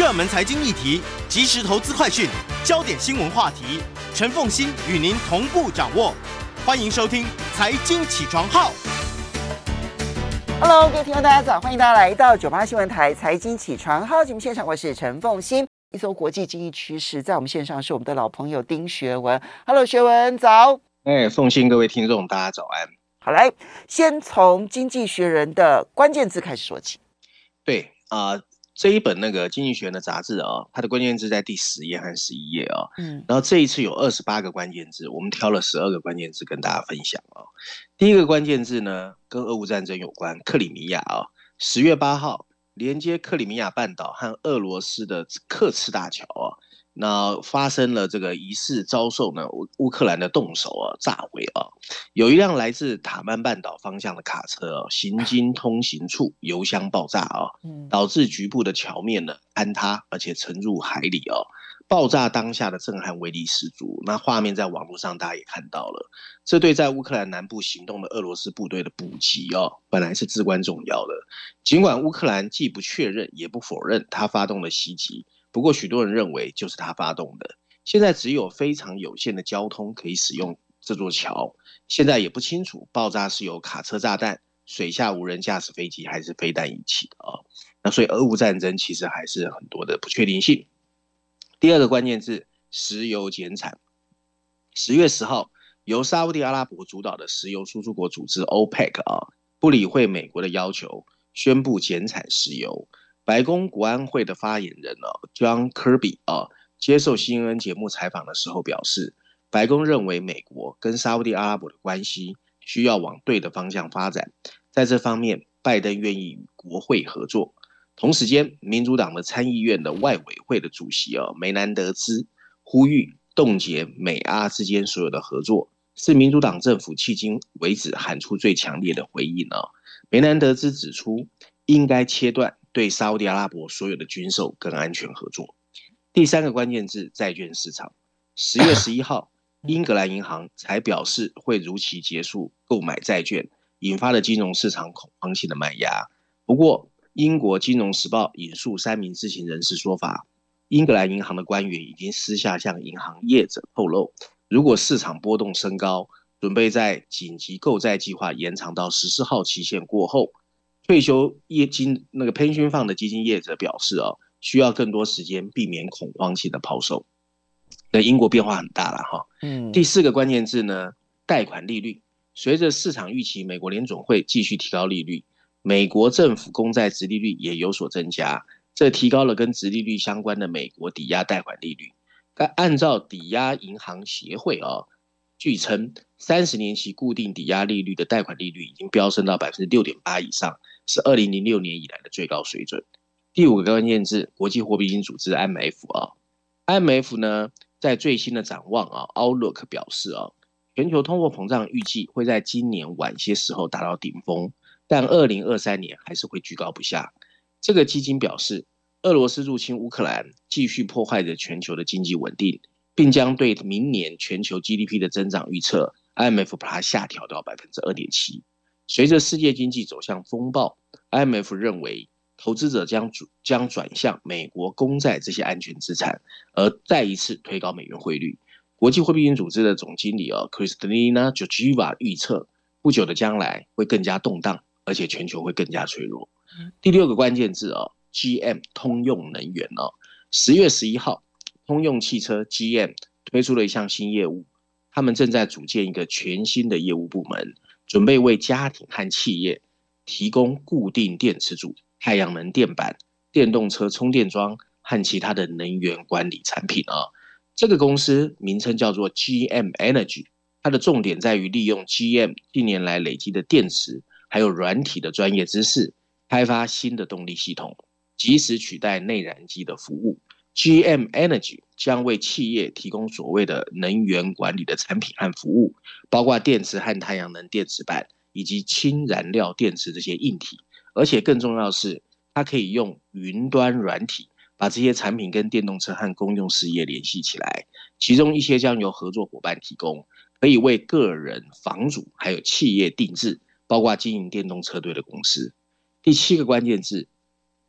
热门财经议题、即时投资快讯、焦点新闻话题，陈凤欣与您同步掌握。欢迎收听《财经起床号》。Hello，各位听众，大家早！欢迎大家来到九八新闻台《财经起床号》节目现场，我是陈凤欣。一艘国际经济趋势，在我们线上是我们的老朋友丁学文。Hello，学文早。哎，凤欣，各位听众，大家早安。好，来，先从《经济学人》的关键字开始说起。对啊。呃这一本那个经济学的杂志啊，它的关键字在第十页和十一页啊。嗯，然后这一次有二十八个关键字，我们挑了十二个关键字跟大家分享啊。第一个关键字呢，跟俄乌战争有关，克里米亚啊，十月八号连接克里米亚半岛和俄罗斯的克赤大桥啊。那发生了这个疑似遭受呢乌乌克兰的动手啊炸毁啊，有一辆来自塔曼半岛方向的卡车啊，行经 通行处油箱爆炸啊，导致局部的桥面呢坍塌，而且沉入海里啊。爆炸当下的震撼威力十足，那画面在网络上大家也看到了，这对在乌克兰南部行动的俄罗斯部队的补给哦，本来是至关重要的。尽管乌克兰既不确认也不否认他发动了袭击。不过，许多人认为就是他发动的。现在只有非常有限的交通可以使用这座桥。现在也不清楚爆炸是由卡车炸弹、水下无人驾驶飞机还是飞弹引起的啊。那所以，俄乌战争其实还是很多的不确定性。第二个关键字：石油减产。十月十号，由沙乌地阿拉伯主导的石油输出国组织 OPEC 啊，不理会美国的要求，宣布减产石油。白宫国安会的发言人呢，John Kirby 啊，接受 CNN 节目采访的时候表示，白宫认为美国跟沙乌地阿拉伯的关系需要往对的方向发展，在这方面，拜登愿意与国会合作。同时间，民主党的参议院的外委会的主席啊，梅南德兹呼吁冻结美阿之间所有的合作，是民主党政府迄今为止喊出最强烈的回应呢。梅南德兹指出，应该切断。对沙乌地阿拉伯所有的军售跟安全合作。第三个关键字：债券市场。十月十一号，英格兰银行才表示会如期结束购买债券，引发了金融市场恐慌性的卖压。不过，英国金融时报引述三名知情人士说法，英格兰银行的官员已经私下向银行业者透露，如果市场波动升高，准备在紧急购债计划延长到十四号期限过后。退休业金那个 pension fund 的基金业者表示哦，需要更多时间避免恐慌性的抛售。那英国变化很大了哈。嗯。第四个关键字呢，贷款利率。随着市场预期美国联总会继续提高利率，美国政府公债殖利率也有所增加，这提高了跟殖利率相关的美国抵押贷款利率。该按照抵押银行协会啊，据称三十年期固定抵押利率的贷款利率已经飙升到百分之六点八以上。是二零零六年以来的最高水准。第五个关键字，国际货币基金组织 IMF 啊，IMF 呢在最新的展望啊 Outlook 表示啊，全球通货膨胀预计会在今年晚些时候达到顶峰，但二零二三年还是会居高不下。这个基金表示，俄罗斯入侵乌克兰继续破坏着全球的经济稳定，并将对明年全球 GDP 的增长预测 IMF 把它下调到百分之二点七。随着世界经济走向风暴，IMF 认为投资者将转将转向美国公债这些安全资产，而再一次推高美元汇率。国际货币基金组织的总经理啊，Kristalina Georgieva 预测，不久的将来会更加动荡，而且全球会更加脆弱。第六个关键字哦，GM 通用能源哦，十月十一号，通用汽车 GM 推出了一项新业务，他们正在组建一个全新的业务部门。准备为家庭和企业提供固定电池组、太阳能电板、电动车充电桩和其他的能源管理产品啊。这个公司名称叫做 GM Energy，它的重点在于利用 GM 近年来累积的电池还有软体的专业知识，开发新的动力系统。及时取代内燃机的服务。GM Energy 将为企业提供所谓的能源管理的产品和服务，包括电池和太阳能电池板以及氢燃料电池这些硬体。而且更重要的是，它可以用云端软体把这些产品跟电动车和公用事业联系起来，其中一些将由合作伙伴提供，可以为个人、房主还有企业定制，包括经营电动车队的公司。第七个关键字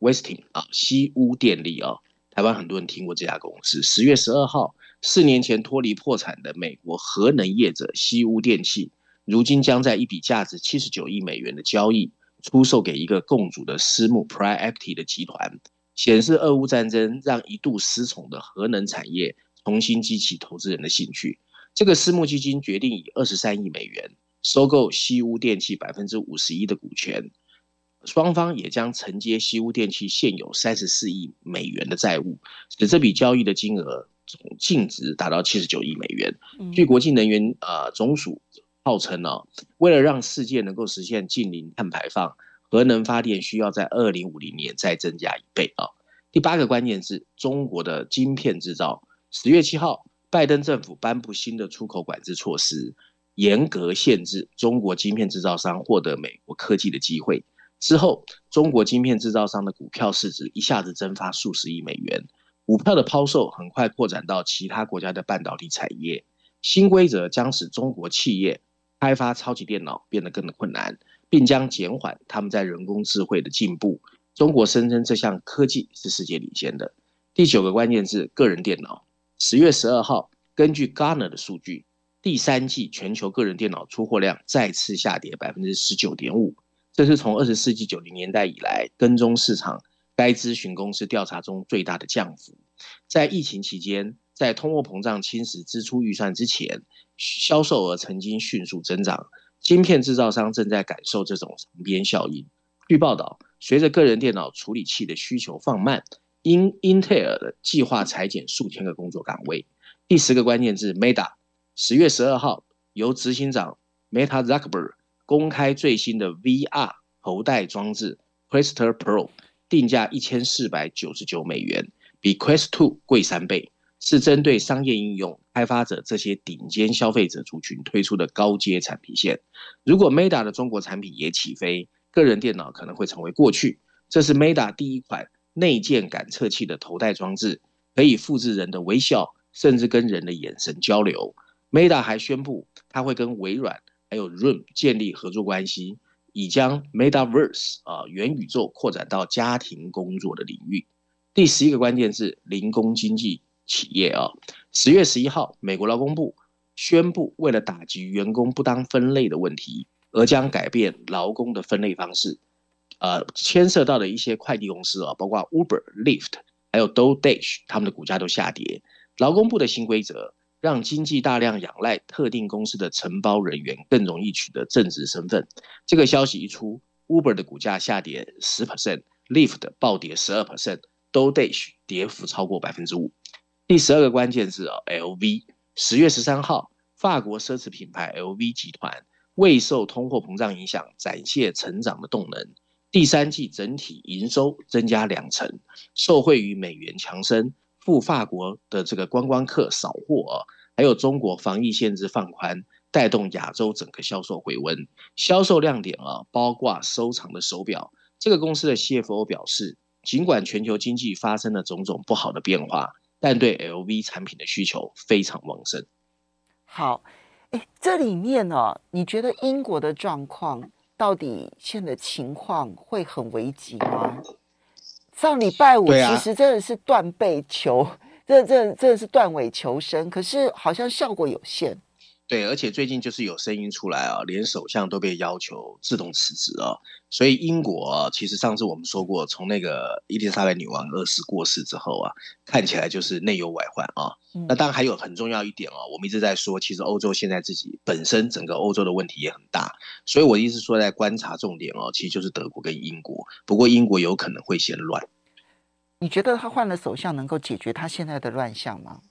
，Westing 啊，西屋电力啊。台湾很多人听过这家公司。十月十二号，四年前脱离破产的美国核能业者西屋电器，如今将在一笔价值七十九亿美元的交易出售给一个共主的私募 Pri-Equity 的集团，显示俄乌战争让一度失宠的核能产业重新激起投资人的兴趣。这个私募基金决定以二十三亿美元收购西屋电器百分之五十一的股权。双方也将承接西屋电器现有三十四亿美元的债务，使这笔交易的金额总净值达到七十九亿美元。据国际能源呃总署号称呢、哦，为了让世界能够实现近零碳排放，核能发电需要在二零五零年再增加一倍啊、哦。第八个关键是中国的晶片制造。十月七号，拜登政府颁布新的出口管制措施，严格限制中国晶片制造商获得美国科技的机会。之后，中国晶片制造商的股票市值一下子蒸发数十亿美元，股票的抛售很快扩展到其他国家的半导体产业。新规则将使中国企业开发超级电脑变得更困难，并将减缓他们在人工智慧的进步。中国声称这项科技是世界领先的。第九个关键字：个人电脑。十月十二号，根据 g a r n e r 的数据，第三季全球个人电脑出货量再次下跌百分之十九点五。这是从二十世纪九零年代以来跟踪市场该咨询公司调查中最大的降幅。在疫情期间，在通货膨胀侵蚀支出预算之前，销售额曾经迅速增长。晶片制造商正在感受这种长鞭效应。据报道，随着个人电脑处理器的需求放慢，英英特尔的计划裁减数千个工作岗位。第十个关键字：Meta。十月十二号，由执行长 Meta Zuckerberg。公开最新的 VR 头戴装置 Quest Pro，定价一千四百九十九美元，比 Quest 2贵三倍，是针对商业应用开发者这些顶尖消费者族群推出的高阶产品线。如果 Meta 的中国产品也起飞，个人电脑可能会成为过去。这是 Meta 第一款内建感测器的头戴装置，可以复制人的微笑，甚至跟人的眼神交流。Meta 还宣布，它会跟微软。还有 Room 建立合作关系，已将 Metaverse 啊元宇宙扩展到家庭工作的领域。第十一个关键字：零工经济企业啊。十月十一号，美国劳工部宣布，为了打击员工不当分类的问题，而将改变劳工的分类方式。呃，牵涉到的一些快递公司啊，包括 Uber、Lyft，还有 DoDash，他们的股价都下跌。劳工部的新规则。让经济大量仰赖特定公司的承包人员更容易取得正职身份。这个消息一出，Uber 的股价下跌十 percent，Lyft 暴跌十二 percent，DoDash 跌幅超过百分之五。第十二个关键字啊，LV。十月十三号，法国奢侈品牌 LV 集团未受通货膨胀影响，展现成长的动能。第三季整体营收增加两成，受惠于美元强升。赴法国的这个观光客扫货啊，还有中国防疫限制放宽，带动亚洲整个销售回温。销售亮点啊，包括收藏的手表。这个公司的 CFO 表示，尽管全球经济发生了种种不好的变化，但对 LV 产品的需求非常旺盛。好，哎，这里面呢、哦，你觉得英国的状况到底现在的情况会很危急吗？上礼拜五其实真的是断背求，啊、这这真的是断尾求生，可是好像效果有限。对，而且最近就是有声音出来啊，连首相都被要求自动辞职啊。所以英国啊，其实上次我们说过，从那个伊丽莎白女王二世过世之后啊，看起来就是内忧外患啊。嗯、那当然还有很重要一点哦、啊，我们一直在说，其实欧洲现在自己本身整个欧洲的问题也很大。所以我一直说在观察重点哦、啊，其实就是德国跟英国。不过英国有可能会先乱。你觉得他换了首相能够解决他现在的乱象吗？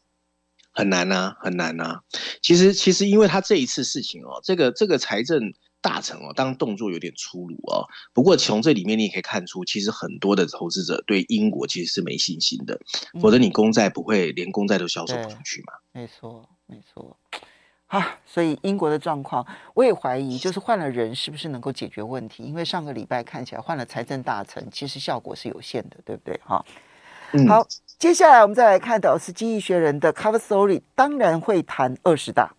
很难呐、啊，很难呐、啊。其实，其实因为他这一次事情哦，这个这个财政大臣哦，当然动作有点粗鲁哦。不过从这里面你也可以看出，其实很多的投资者对英国其实是没信心的，嗯、否则你公债不会连公债都销售不出去嘛。没错，没错。啊，所以英国的状况，我也怀疑，就是换了人是不是能够解决问题？因为上个礼拜看起来换了财政大臣，其实效果是有限的，对不对？哈、嗯，好，接下来我们再来看到是《经济学人》的 Cover Story，当然会谈二十大。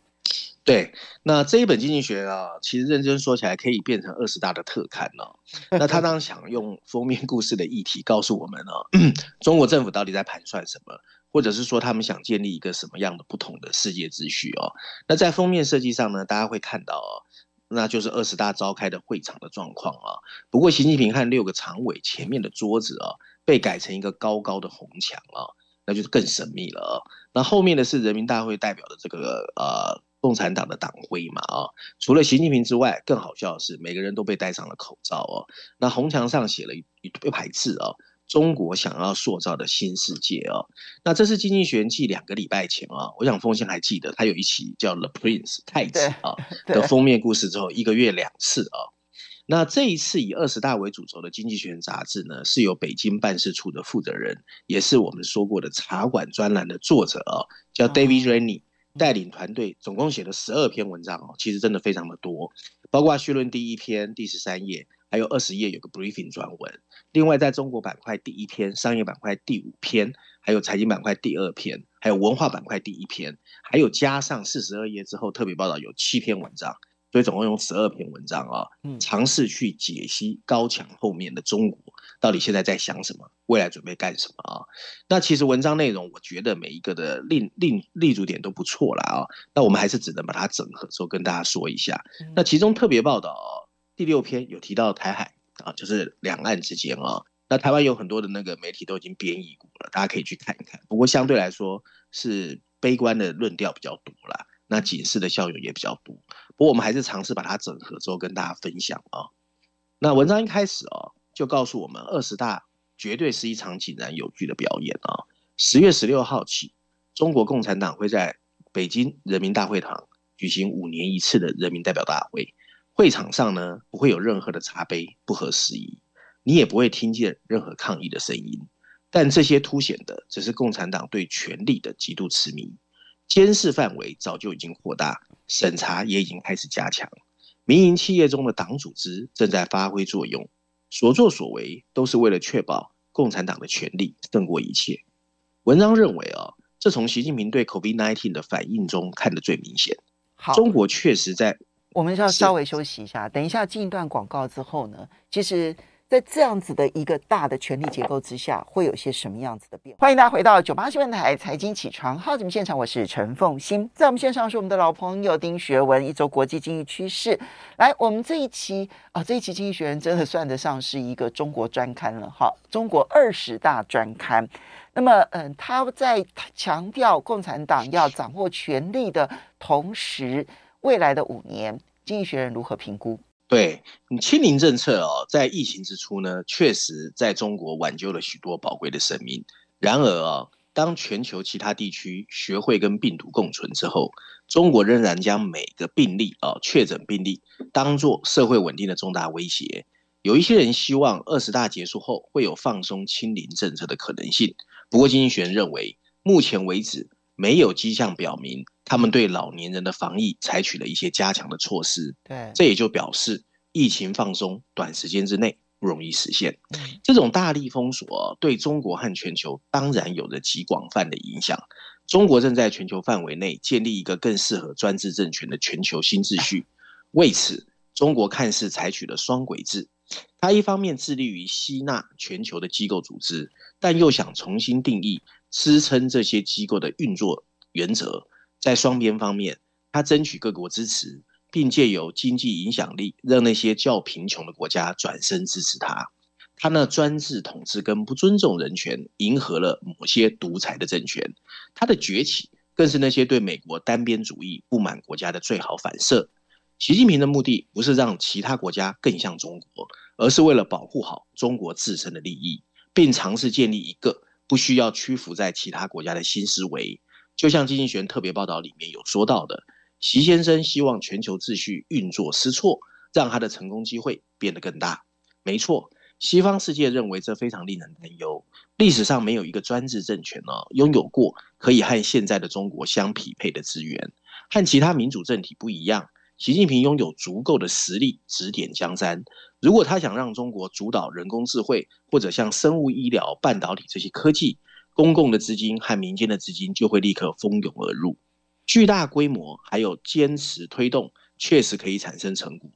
对，那这一本经济学啊，其实认真说起来，可以变成二十大的特刊呢、哦。那他当然想用封面故事的议题告诉我们呢、哦，中国政府到底在盘算什么，或者是说他们想建立一个什么样的不同的世界秩序哦。那在封面设计上呢，大家会看到哦，那就是二十大召开的会场的状况啊。不过习近平和六个常委前面的桌子啊，被改成一个高高的红墙啊，那就是更神秘了啊。那后面的是人民大会代表的这个呃。共产党的党徽嘛，啊，除了习近平之外，更好笑的是，每个人都被戴上了口罩哦。那红墙上写了一一排字哦，中国想要塑造的新世界哦。那这是经济学人记两个礼拜前啊，我想凤仙还记得，他有一期叫《The Prince》太子啊的封面故事之后，一个月两次啊。那这一次以二十大为主轴的《经济学人》杂志呢，是由北京办事处的负责人，也是我们说过的茶馆专栏的作者啊，叫 David Rennie。带领团队总共写了十二篇文章哦，其实真的非常的多，包括序论第一篇第十三页，还有二十页有个 briefing 专文。另外，在中国板块第一篇、商业板块第五篇，还有财经板块第二篇，还有文化板块第一篇，还有加上四十二页之后特别报道有七篇文章。所以总共有十二篇文章啊，尝试去解析高墙后面的中国到底现在在想什么，未来准备干什么啊？那其实文章内容，我觉得每一个的立立立足点都不错啦啊。那我们还是只能把它整合之后跟大家说一下。那其中特别报道第六篇有提到台海啊，就是两岸之间啊。那台湾有很多的那个媒体都已经编译过了，大家可以去看一看。不过相对来说是悲观的论调比较多啦。那警示的效用也比较多，不过我们还是尝试把它整合之后跟大家分享啊。那文章一开始哦，就告诉我们二十大绝对是一场井然有序的表演啊。十月十六号起，中国共产党会在北京人民大会堂举行五年一次的人民代表大会，会场上呢不会有任何的茶杯，不合时宜，你也不会听见任何抗议的声音，但这些凸显的只是共产党对权力的极度痴迷。监视范围早就已经扩大，审查也已经开始加强。民营企业中的党组织正在发挥作用，所作所为都是为了确保共产党的权力胜过一切。文章认为啊，这从习近平对 COVID-19 的反应中看得最明显。好，中国确实在，我们要稍微休息一下，等一下进一段广告之后呢，其实。在这样子的一个大的权力结构之下，会有些什么样子的变化？欢迎大家回到九八新闻台财经起床号节目现场，我是陈凤欣，在我们线上是我们的老朋友丁学文，一周国际经济趋势。来，我们这一期啊，这一期经济学人真的算得上是一个中国专刊了哈，中国二十大专刊。那么，嗯，他在强调共产党要掌握权力的同时，未来的五年，经济学人如何评估？对清零政策哦，在疫情之初呢，确实在中国挽救了许多宝贵的生命。然而啊，当全球其他地区学会跟病毒共存之后，中国仍然将每个病例啊，确诊病例当作社会稳定的重大威胁。有一些人希望二十大结束后会有放松清零政策的可能性。不过，经济学人认为，目前为止没有迹象表明。他们对老年人的防疫采取了一些加强的措施，对，这也就表示疫情放松短时间之内不容易实现。这种大力封锁对中国和全球当然有着极广泛的影响。中国正在全球范围内建立一个更适合专制政权的全球新秩序。为此，中国看似采取了双轨制，它一方面致力于吸纳全球的机构组织，但又想重新定义支撑这些机构的运作原则。在双边方面，他争取各国支持，并借由经济影响力，让那些较贫穷的国家转身支持他。他那专制统治跟不尊重人权，迎合了某些独裁的政权。他的崛起，更是那些对美国单边主义不满国家的最好反射。习近平的目的不是让其他国家更像中国，而是为了保护好中国自身的利益，并尝试建立一个不需要屈服在其他国家的新思维。就像经济学特别报道里面有说到的，习先生希望全球秩序运作失措，让他的成功机会变得更大。没错，西方世界认为这非常令人担忧。历史上没有一个专制政权呢，拥有过可以和现在的中国相匹配的资源。和其他民主政体不一样，习近平拥有足够的实力指点江山。如果他想让中国主导人工智慧，或者像生物医疗、半导体这些科技，公共的资金和民间的资金就会立刻蜂拥而入。巨大规模还有坚持推动，确实可以产生成果。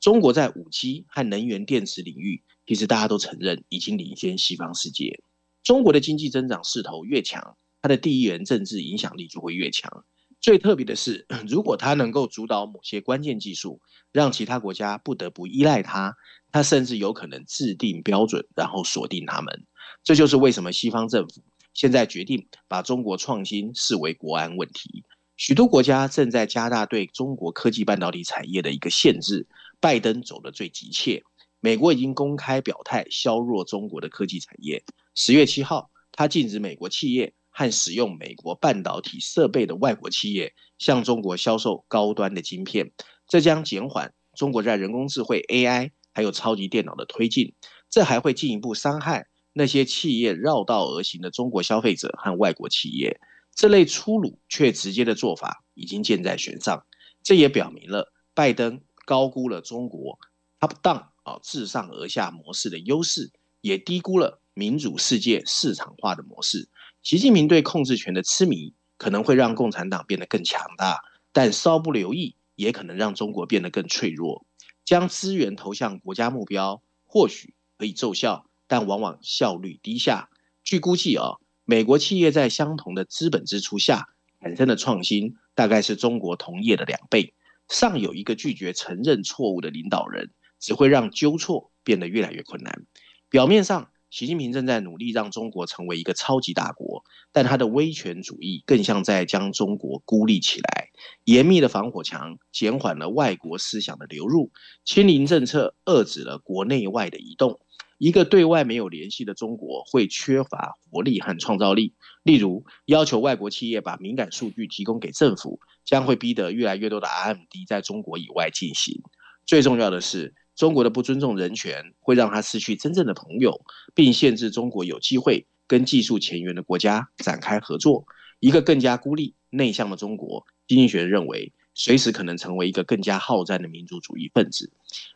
中国在五 G 和能源电池领域，其实大家都承认已经领先西方世界。中国的经济增长势头越强，它的地缘政治影响力就会越强。最特别的是，如果它能够主导某些关键技术，让其他国家不得不依赖它，它甚至有可能制定标准，然后锁定他们。这就是为什么西方政府现在决定把中国创新视为国安问题。许多国家正在加大对中国科技半导体产业的一个限制。拜登走得最急切，美国已经公开表态削弱中国的科技产业。十月七号，他禁止美国企业和使用美国半导体设备的外国企业向中国销售高端的晶片，这将减缓中国在人工智慧 AI 还有超级电脑的推进。这还会进一步伤害那些企业绕道而行的中国消费者和外国企业。这类粗鲁却直接的做法已经箭在弦上。这也表明了拜登高估了中国 up down 啊自上而下模式的优势，也低估了。民主世界市场化的模式，习近平对控制权的痴迷可能会让共产党变得更强大，但稍不留意也可能让中国变得更脆弱。将资源投向国家目标或许可以奏效，但往往效率低下。据估计啊，美国企业在相同的资本支出下产生的创新，大概是中国同业的两倍。上有一个拒绝承认错误的领导人，只会让纠错变得越来越困难。表面上。习近平正在努力让中国成为一个超级大国，但他的威权主义更像在将中国孤立起来。严密的防火墙减缓了外国思想的流入，清零政策遏制了国内外的移动。一个对外没有联系的中国会缺乏活力和创造力。例如，要求外国企业把敏感数据提供给政府，将会逼得越来越多的 RMD 在中国以外进行。最重要的是，中国的不尊重人权，会让他失去真正的朋友，并限制中国有机会跟技术前沿的国家展开合作。一个更加孤立、内向的中国，经济学认为，随时可能成为一个更加好战的民族主义分子。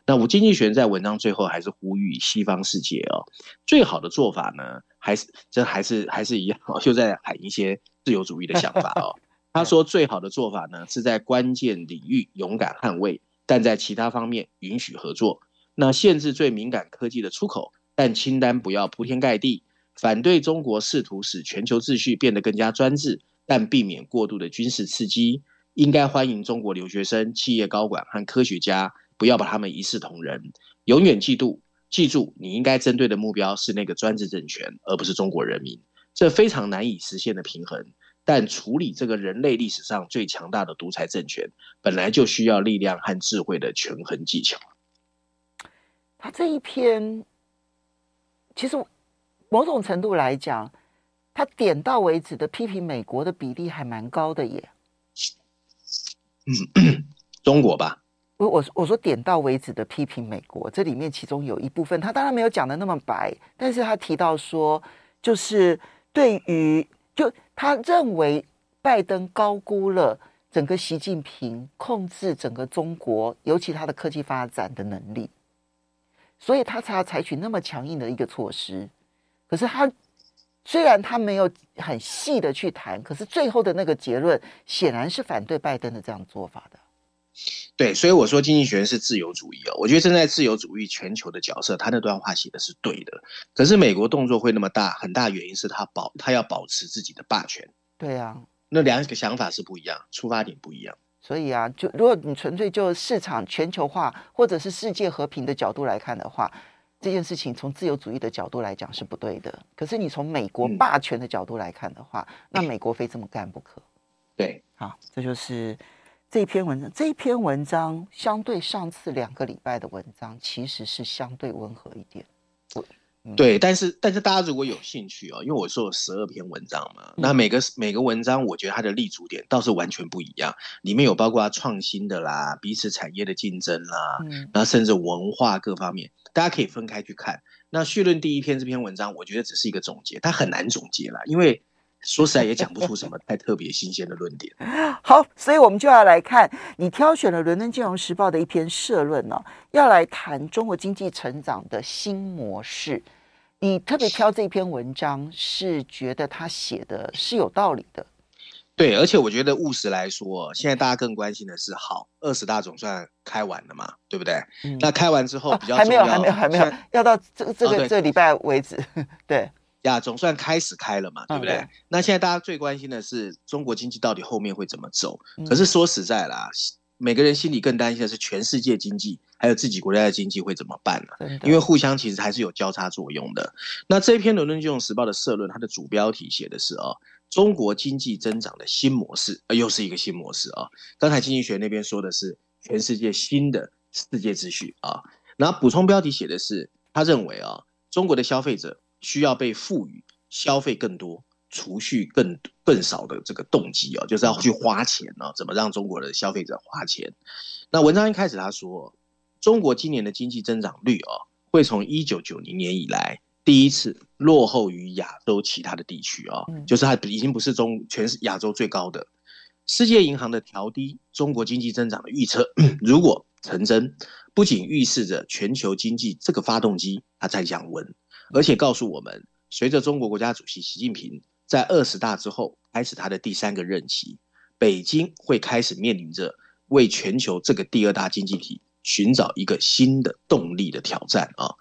那我经济学在文章最后还是呼吁西方世界哦，最好的做法呢，还是这还是还是一样，就在喊一些自由主义的想法哦。他说，最好的做法呢，是在关键领域勇敢捍卫。但在其他方面允许合作，那限制最敏感科技的出口，但清单不要铺天盖地。反对中国试图使全球秩序变得更加专制，但避免过度的军事刺激。应该欢迎中国留学生、企业高管和科学家，不要把他们一视同仁。永远记住，记住，你应该针对的目标是那个专制政权，而不是中国人民。这非常难以实现的平衡。但处理这个人类历史上最强大的独裁政权，本来就需要力量和智慧的权衡技巧。他这一篇，其实某种程度来讲，他点到为止的批评美国的比例还蛮高的耶。嗯，中国吧。我我我说点到为止的批评美国，这里面其中有一部分，他当然没有讲的那么白，但是他提到说，就是对于。就他认为拜登高估了整个习近平控制整个中国，尤其他的科技发展的能力，所以他才要采取那么强硬的一个措施。可是他虽然他没有很细的去谈，可是最后的那个结论显然是反对拜登的这样做法的。对，所以我说经济学人是自由主义哦。我觉得站在自由主义全球的角色，他那段话写的是对的。可是美国动作会那么大，很大原因是他保他要保持自己的霸权。对啊，那两个想法是不一样，出发点不一样。所以啊，就如果你纯粹就市场全球化或者是世界和平的角度来看的话，这件事情从自由主义的角度来讲是不对的。可是你从美国霸权的角度来看的话，嗯、那美国非这么干不可。对，好，这就是。这篇文章，这篇文章相对上次两个礼拜的文章，其实是相对温和一点。我对，但是但是大家如果有兴趣哦，因为我说有十二篇文章嘛，那每个每个文章我觉得它的立足点倒是完全不一样，里面有包括创新的啦、彼此产业的竞争啦，嗯，然后甚至文化各方面，大家可以分开去看。那绪论第一篇这篇文章，我觉得只是一个总结，它很难总结啦，因为说实在也讲不出什么太特别新鲜的论点。好，所以我们就要来看你挑选了《伦敦金融时报》的一篇社论哦，要来谈中国经济成长的新模式。你特别挑这篇文章，是觉得他写的是有道理的。对，而且我觉得务实来说，现在大家更关心的是，好，二十大总算开完了嘛，对不对？嗯、那开完之后比较还没有，还没有，还没有，要到这个这个、哦、这个礼拜为止。对呀，总算开始开了嘛，对不对？嗯、那现在大家最关心的是中国经济到底后面会怎么走？嗯、可是说实在啦。每个人心里更担心的是全世界经济，还有自己国家的经济会怎么办呢？的因为互相其实还是有交叉作用的。那这一篇《伦敦金融时报》的社论，它的主标题写的是哦，中国经济增长的新模式，呃，又是一个新模式啊。刚才经济学那边说的是全世界新的世界秩序啊。然后补充标题写的是，他认为啊，中国的消费者需要被赋予消费更多。储蓄更更少的这个动机哦，就是要去花钱哦。怎么让中国的消费者花钱？那文章一开始他说，中国今年的经济增长率哦，会从一九九零年以来第一次落后于亚洲其他的地区哦，就是它已经不是中全是亚洲最高的。世界银行的调低中国经济增长的预测，如果成真，不仅预示着全球经济这个发动机它在降温，而且告诉我们，随着中国国家主席习近平。在二十大之后开始他的第三个任期，北京会开始面临着为全球这个第二大经济体寻找一个新的动力的挑战啊！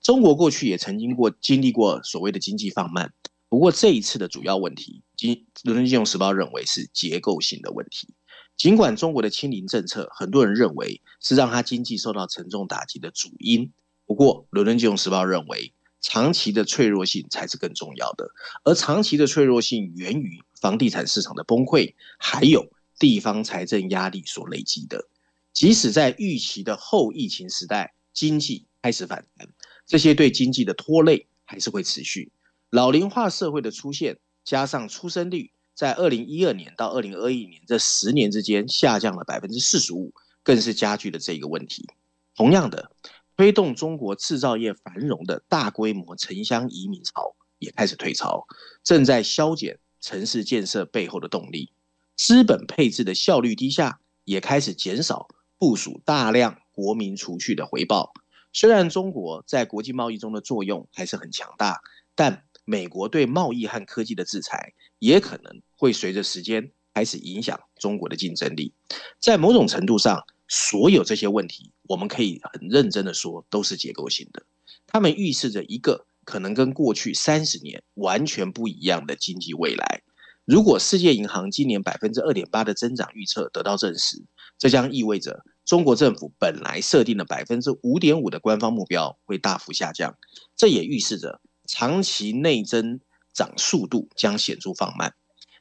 中国过去也曾经过经历过所谓的经济放慢，不过这一次的主要问题，经伦敦金融时报认为是结构性的问题。尽管中国的清零政策，很多人认为是让他经济受到沉重打击的主因，不过伦敦金融时报认为。长期的脆弱性才是更重要的，而长期的脆弱性源于房地产市场的崩溃，还有地方财政压力所累积的。即使在预期的后疫情时代，经济开始反弹，这些对经济的拖累还是会持续。老龄化社会的出现，加上出生率在二零一二年到二零二一年这十年之间下降了百分之四十五，更是加剧了这个问题。同样的。推动中国制造业繁荣的大规模城乡移民潮也开始退潮，正在削减城市建设背后的动力。资本配置的效率低下，也开始减少部署大量国民储蓄的回报。虽然中国在国际贸易中的作用还是很强大，但美国对贸易和科技的制裁也可能会随着时间开始影响中国的竞争力。在某种程度上，所有这些问题，我们可以很认真的说，都是结构性的。它们预示着一个可能跟过去三十年完全不一样的经济未来。如果世界银行今年百分之二点八的增长预测得到证实，这将意味着中国政府本来设定的百分之五点五的官方目标会大幅下降。这也预示着长期内增长速度将显著放慢。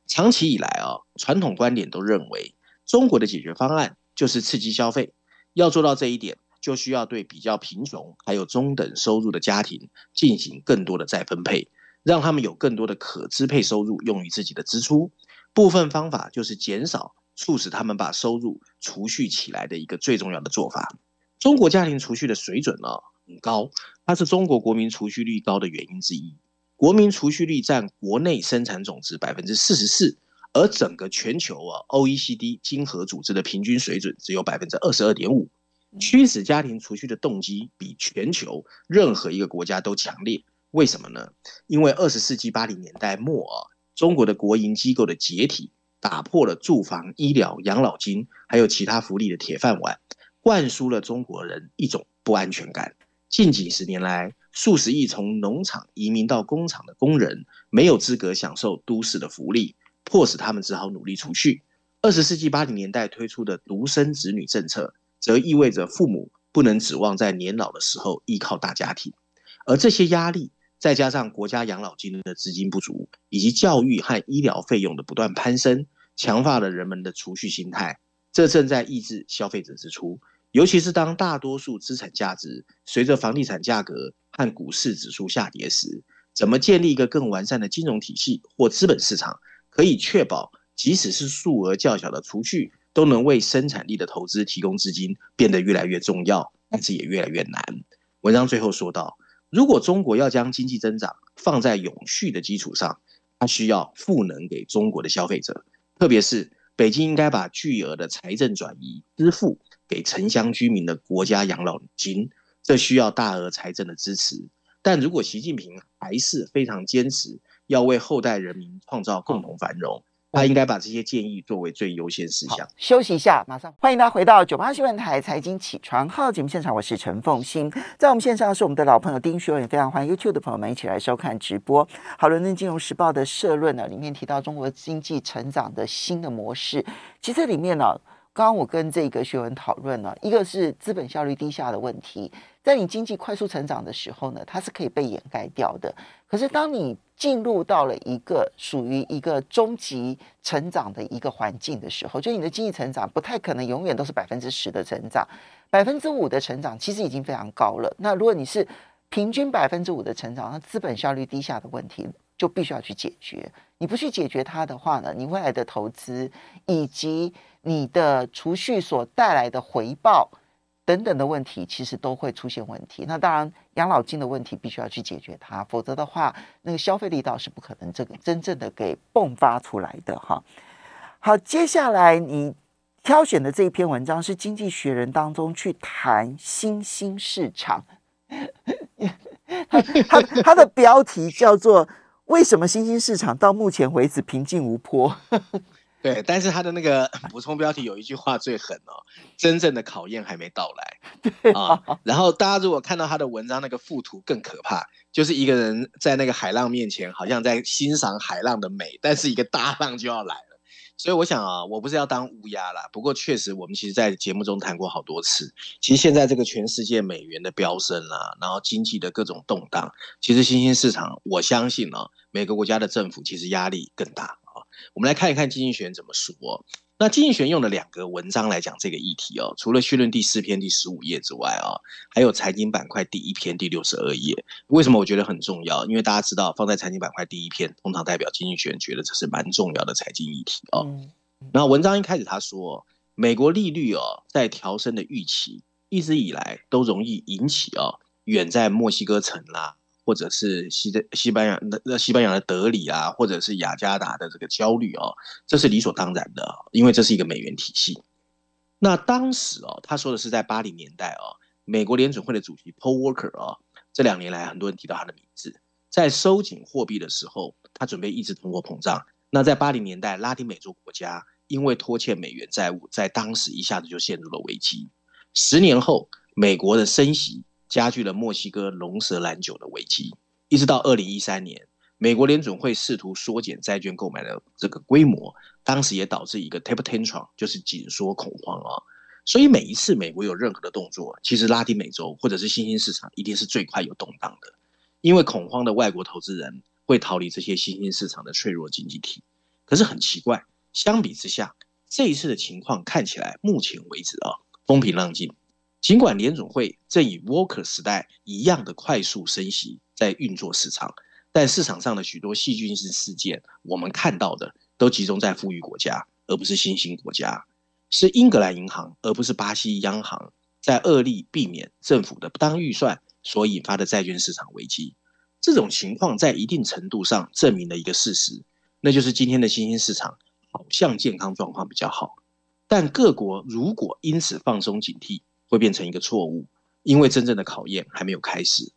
长期以来啊，传统观点都认为中国的解决方案。就是刺激消费，要做到这一点，就需要对比较贫穷还有中等收入的家庭进行更多的再分配，让他们有更多的可支配收入用于自己的支出。部分方法就是减少促使他们把收入储蓄起来的一个最重要的做法。中国家庭储蓄的水准呢，很高，它是中国国民储蓄率高的原因之一。国民储蓄率占国内生产总值百分之四十四。而整个全球啊，OECD 经合组织的平均水准只有百分之二十二点五，驱使家庭储蓄的动机比全球任何一个国家都强烈。为什么呢？因为二十世纪八零年代末啊，中国的国营机构的解体，打破了住房、医疗、养老金还有其他福利的铁饭碗，灌输了中国人一种不安全感。近几十年来，数十亿从农场移民到工厂的工人，没有资格享受都市的福利。迫使他们只好努力储蓄。二十世纪八零年代推出的独生子女政策，则意味着父母不能指望在年老的时候依靠大家庭。而这些压力，再加上国家养老金的资金不足，以及教育和医疗费用的不断攀升，强化了人们的储蓄心态。这正在抑制消费者支出，尤其是当大多数资产价值随着房地产价格和股市指数下跌时，怎么建立一个更完善的金融体系或资本市场，可以确保即使是数额较小的储蓄都能为生产力的投资提供资金，变得越来越重要，但是也越来越难。文章最后说到，如果中国要将经济增长放在永续的基础上，它需要赋能给中国的消费者，特别是北京应该把巨额的财政转移支付给城乡居民的国家养老金，这需要大额财政的支持。但如果习近平还是非常坚持要为后代人民创造共同繁荣，他应该把这些建议作为最优先事项。休息一下，马上欢迎大家回到九八新闻台财经起床号节目现场，我是陈凤欣，在我们线上是我们的老朋友丁学文，也非常欢迎 YouTube 的朋友们一起来收看直播。好，伦敦金融时报的社论呢，里面提到中国经济成长的新的模式，其实这里面呢。刚刚我跟这个学文讨论了，一个是资本效率低下的问题，在你经济快速成长的时候呢，它是可以被掩盖掉的。可是当你进入到了一个属于一个中级成长的一个环境的时候，就你的经济成长不太可能永远都是百分之十的成长，百分之五的成长其实已经非常高了。那如果你是平均百分之五的成长，那资本效率低下的问题就必须要去解决。你不去解决它的话呢，你未来的投资以及你的储蓄所带来的回报等等的问题，其实都会出现问题。那当然，养老金的问题必须要去解决它，否则的话，那个消费力道是不可能这个真正的给迸发出来的哈。好，接下来你挑选的这一篇文章是《经济学人》当中去谈新兴市场，它它它的标题叫做“为什么新兴市场到目前为止平静无波”。对，但是他的那个 补充标题有一句话最狠哦，真正的考验还没到来 啊。然后大家如果看到他的文章那个附图更可怕，就是一个人在那个海浪面前，好像在欣赏海浪的美，但是一个大浪就要来了。所以我想啊，我不是要当乌鸦啦，不过确实我们其实，在节目中谈过好多次。其实现在这个全世界美元的飙升啊，然后经济的各种动荡，其实新兴市场，我相信啊，每个国家的政府其实压力更大。我们来看一看经济学人怎么说哦。那经济学用了两个文章来讲这个议题哦，除了序论第四篇第十五页之外哦，还有财经板块第一篇第六十二页。为什么我觉得很重要？因为大家知道，放在财经板块第一篇，通常代表经济学人觉得这是蛮重要的财经议题哦。然后文章一开始他说，美国利率哦在调升的预期，一直以来都容易引起哦远在墨西哥城啦。或者是西的西班牙的西班牙的德里啊，或者是雅加达的这个焦虑哦，这是理所当然的，因为这是一个美元体系。那当时哦，他说的是在八零年代哦，美国联准会的主席 Paul Volcker 哦，这两年来很多人提到他的名字，在收紧货币的时候，他准备抑制通货膨胀。那在八零年代，拉丁美洲国家因为拖欠美元债务，在当时一下子就陷入了危机。十年后，美国的升息。加剧了墨西哥龙舌兰酒的危机，一直到二零一三年，美国联准会试图缩减债券购买的这个规模，当时也导致一个 taper tantrum，就是紧缩恐慌啊。所以每一次美国有任何的动作，其实拉丁美洲或者是新兴市场一定是最快有动荡的，因为恐慌的外国投资人会逃离这些新兴市场的脆弱经济体。可是很奇怪，相比之下，这一次的情况看起来目前为止啊，风平浪静。尽管联总会正以 Walker 时代一样的快速升息在运作市场，但市场上的许多细菌性事件，我们看到的都集中在富裕国家，而不是新兴国家。是英格兰银行，而不是巴西央行，在恶力避免政府的不当预算所引发的债券市场危机。这种情况在一定程度上证明了一个事实，那就是今天的新兴市场好像健康状况比较好。但各国如果因此放松警惕，会变成一个错误，因为真正的考验还没有开始。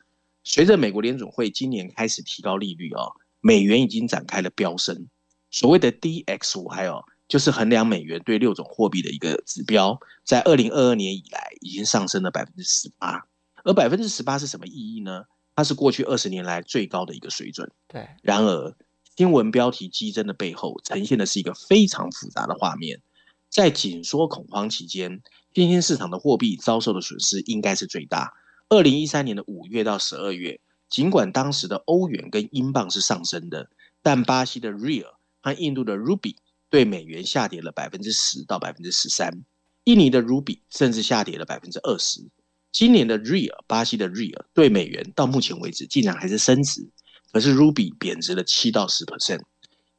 随着美国联总会今年开始提高利率啊，美元已经展开了飙升。所谓的 DXY 还有就是衡量美元对六种货币的一个指标，在二零二二年以来已经上升了百分之十八。而百分之十八是什么意义呢？它是过去二十年来最高的一个水准。对。然而，新闻标题激增的背后，呈现的是一个非常复杂的画面。在紧缩恐慌期间，新兴市场的货币遭受的损失应该是最大。二零一三年的五月到十二月，尽管当时的欧元跟英镑是上升的，但巴西的 Real 和印度的 Ruby 对美元下跌了百分之十到百分之十三，印尼的 Ruby 甚至下跌了百分之二十。今年的 Real 巴西的 Real 对美元到目前为止竟然还是升值，可是 Ruby 贬值了七到十 percent。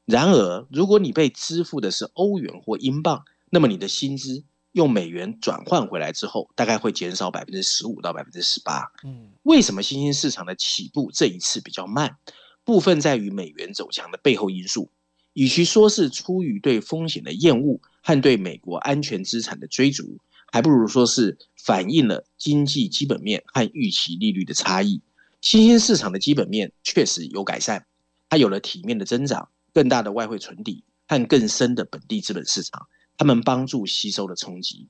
然而，如果你被支付的是欧元或英镑，那么你的薪资用美元转换回来之后，大概会减少百分之十五到百分之十八。嗯，为什么新兴市场的起步这一次比较慢？部分在于美元走强的背后因素，与其说是出于对风险的厌恶和对美国安全资产的追逐。还不如说是反映了经济基本面和预期利率的差异。新兴市场的基本面确实有改善，它有了体面的增长、更大的外汇存底和更深的本地资本市场，他们帮助吸收了冲击。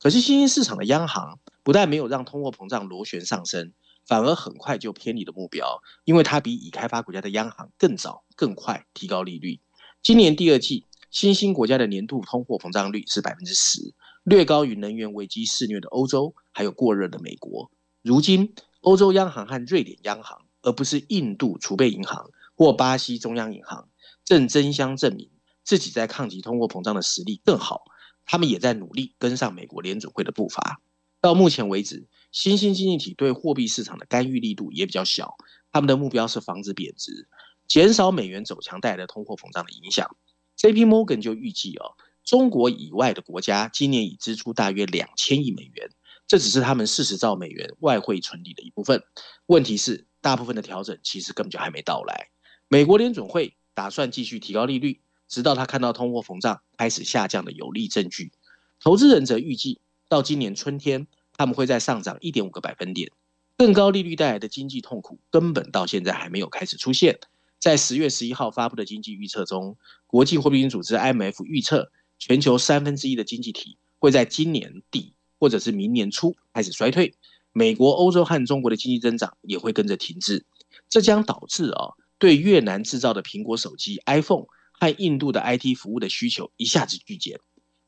可是新兴市场的央行不但没有让通货膨胀螺旋上升，反而很快就偏离了目标，因为它比已开发国家的央行更早、更快提高利率。今年第二季，新兴国家的年度通货膨胀率是百分之十。略高于能源危机肆虐的欧洲，还有过热的美国。如今，欧洲央行和瑞典央行，而不是印度储备银行或巴西中央银行，正争相证明自己在抗击通货膨胀的实力更好。他们也在努力跟上美国联准会的步伐。到目前为止，新兴经济体对货币市场的干预力度也比较小。他们的目标是防止贬值，减少美元走强带来的通货膨胀的影响。J.P. Morgan 就预计哦。中国以外的国家今年已支出大约两千亿美元，这只是他们四十兆美元外汇存底的一部分。问题是，大部分的调整其实根本就还没到来。美国联准会打算继续提高利率，直到他看到通货膨胀开始下降的有力证据。投资人则预计，到今年春天，他们会再上涨一点五个百分点。更高利率带来的经济痛苦根本到现在还没有开始出现。在十月十一号发布的经济预测中，国际货币基金组织 IMF 预测。全球三分之一的经济体会在今年底或者是明年初开始衰退，美国、欧洲和中国的经济增长也会跟着停滞，这将导致啊，对越南制造的苹果手机 iPhone 和印度的 IT 服务的需求一下子剧减。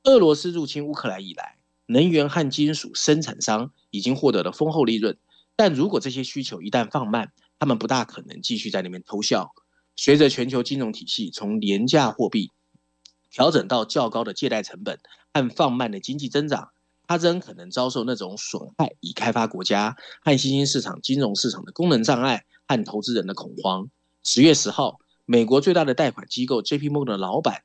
俄罗斯入侵乌克兰以来，能源和金属生产商已经获得了丰厚利润，但如果这些需求一旦放慢，他们不大可能继续在那边偷笑。随着全球金融体系从廉价货币调整到较高的借贷成本和放慢的经济增长，它仍可能遭受那种损害已开发国家和新兴市场金融市场的功能障碍和投资人的恐慌。十月十号，美国最大的贷款机构 J.P. Morgan 的老板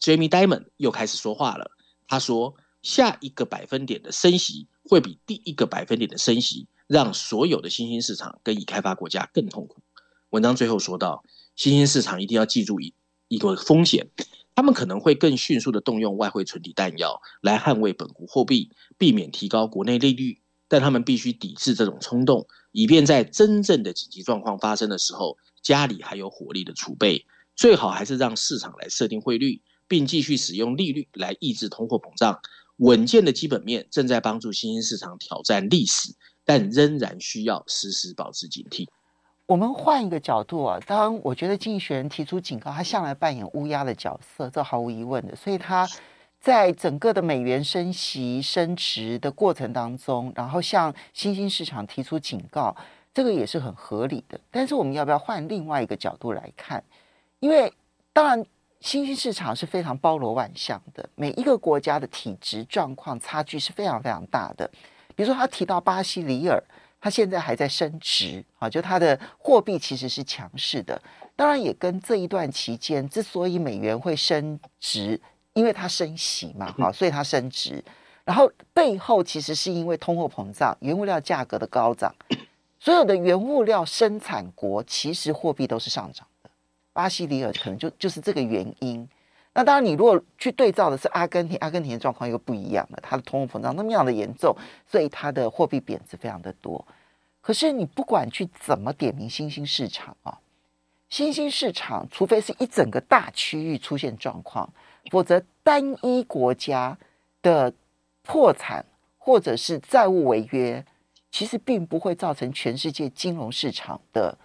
Jamie Dimon 又开始说话了。他说：“下一个百分点的升息会比第一个百分点的升息让所有的新兴市场跟已开发国家更痛苦。”文章最后说到：“新兴市场一定要记住一一个风险。”他们可能会更迅速地动用外汇存底弹药来捍卫本国货币，避免提高国内利率。但他们必须抵制这种冲动，以便在真正的紧急状况发生的时候，家里还有火力的储备。最好还是让市场来设定汇率，并继续使用利率来抑制通货膨胀。稳健的基本面正在帮助新兴市场挑战历史，但仍然需要时时保持警惕。我们换一个角度啊，当然，我觉得《经济学人》提出警告，他向来扮演乌鸦的角色，这毫无疑问的。所以他在整个的美元升息升值的过程当中，然后向新兴市场提出警告，这个也是很合理的。但是我们要不要换另外一个角度来看？因为当然，新兴市场是非常包罗万象的，每一个国家的体质状况差距是非常非常大的。比如说，他提到巴西里尔。它现在还在升值啊，就它的货币其实是强势的，当然也跟这一段期间之所以美元会升值，因为它升息嘛，哈，所以它升值。然后背后其实是因为通货膨胀、原物料价格的高涨，所有的原物料生产国其实货币都是上涨的。巴西里尔可能就就是这个原因。那当然，你如果去对照的是阿根廷，阿根廷的状况又不一样了，它的通货膨胀那么样的严重，所以它的货币贬值非常的多。可是你不管去怎么点名新兴市场啊，新兴市场除非是一整个大区域出现状况，否则单一国家的破产或者是债务违约，其实并不会造成全世界金融市场的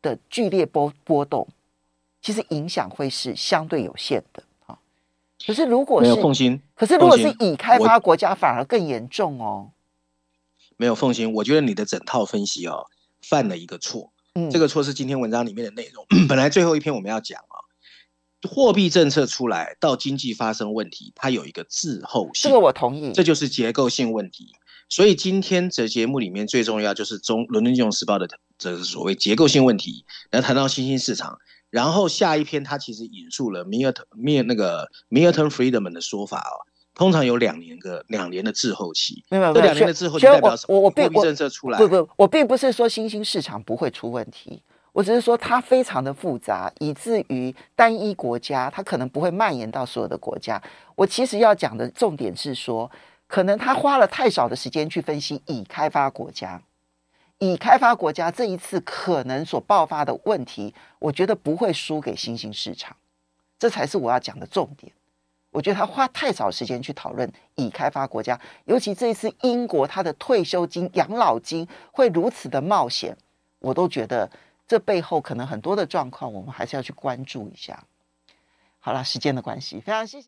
的剧烈波波动，其实影响会是相对有限的啊。可是，如果是没有心，可是如果是已开发国家，反而更严重哦。没有奉行，我觉得你的整套分析哦，犯了一个错。嗯，这个错是今天文章里面的内容。本来最后一篇我们要讲啊，货币政策出来到经济发生问题，它有一个滞后性。这个我同意，这就是结构性问题。所以今天这节目里面最重要就是中伦敦金融时报的这是所谓结构性问题，然后谈到新兴市场，然后下一篇他其实引述了米尔特米尔那个 Milton Friedman 的说法哦，通常有两年个两年的滞后期，没有这两年的滞后期代表什么？我我并货币政策出来不不，我并不是说新兴市场不会出问题。我只是说它非常的复杂，以至于单一国家它可能不会蔓延到所有的国家。我其实要讲的重点是说，可能他花了太少的时间去分析已开发国家，已开发国家这一次可能所爆发的问题，我觉得不会输给新兴市场，这才是我要讲的重点。我觉得他花太少时间去讨论已开发国家，尤其这一次英国他的退休金、养老金会如此的冒险，我都觉得。这背后可能很多的状况，我们还是要去关注一下。好了，时间的关系，非常谢谢。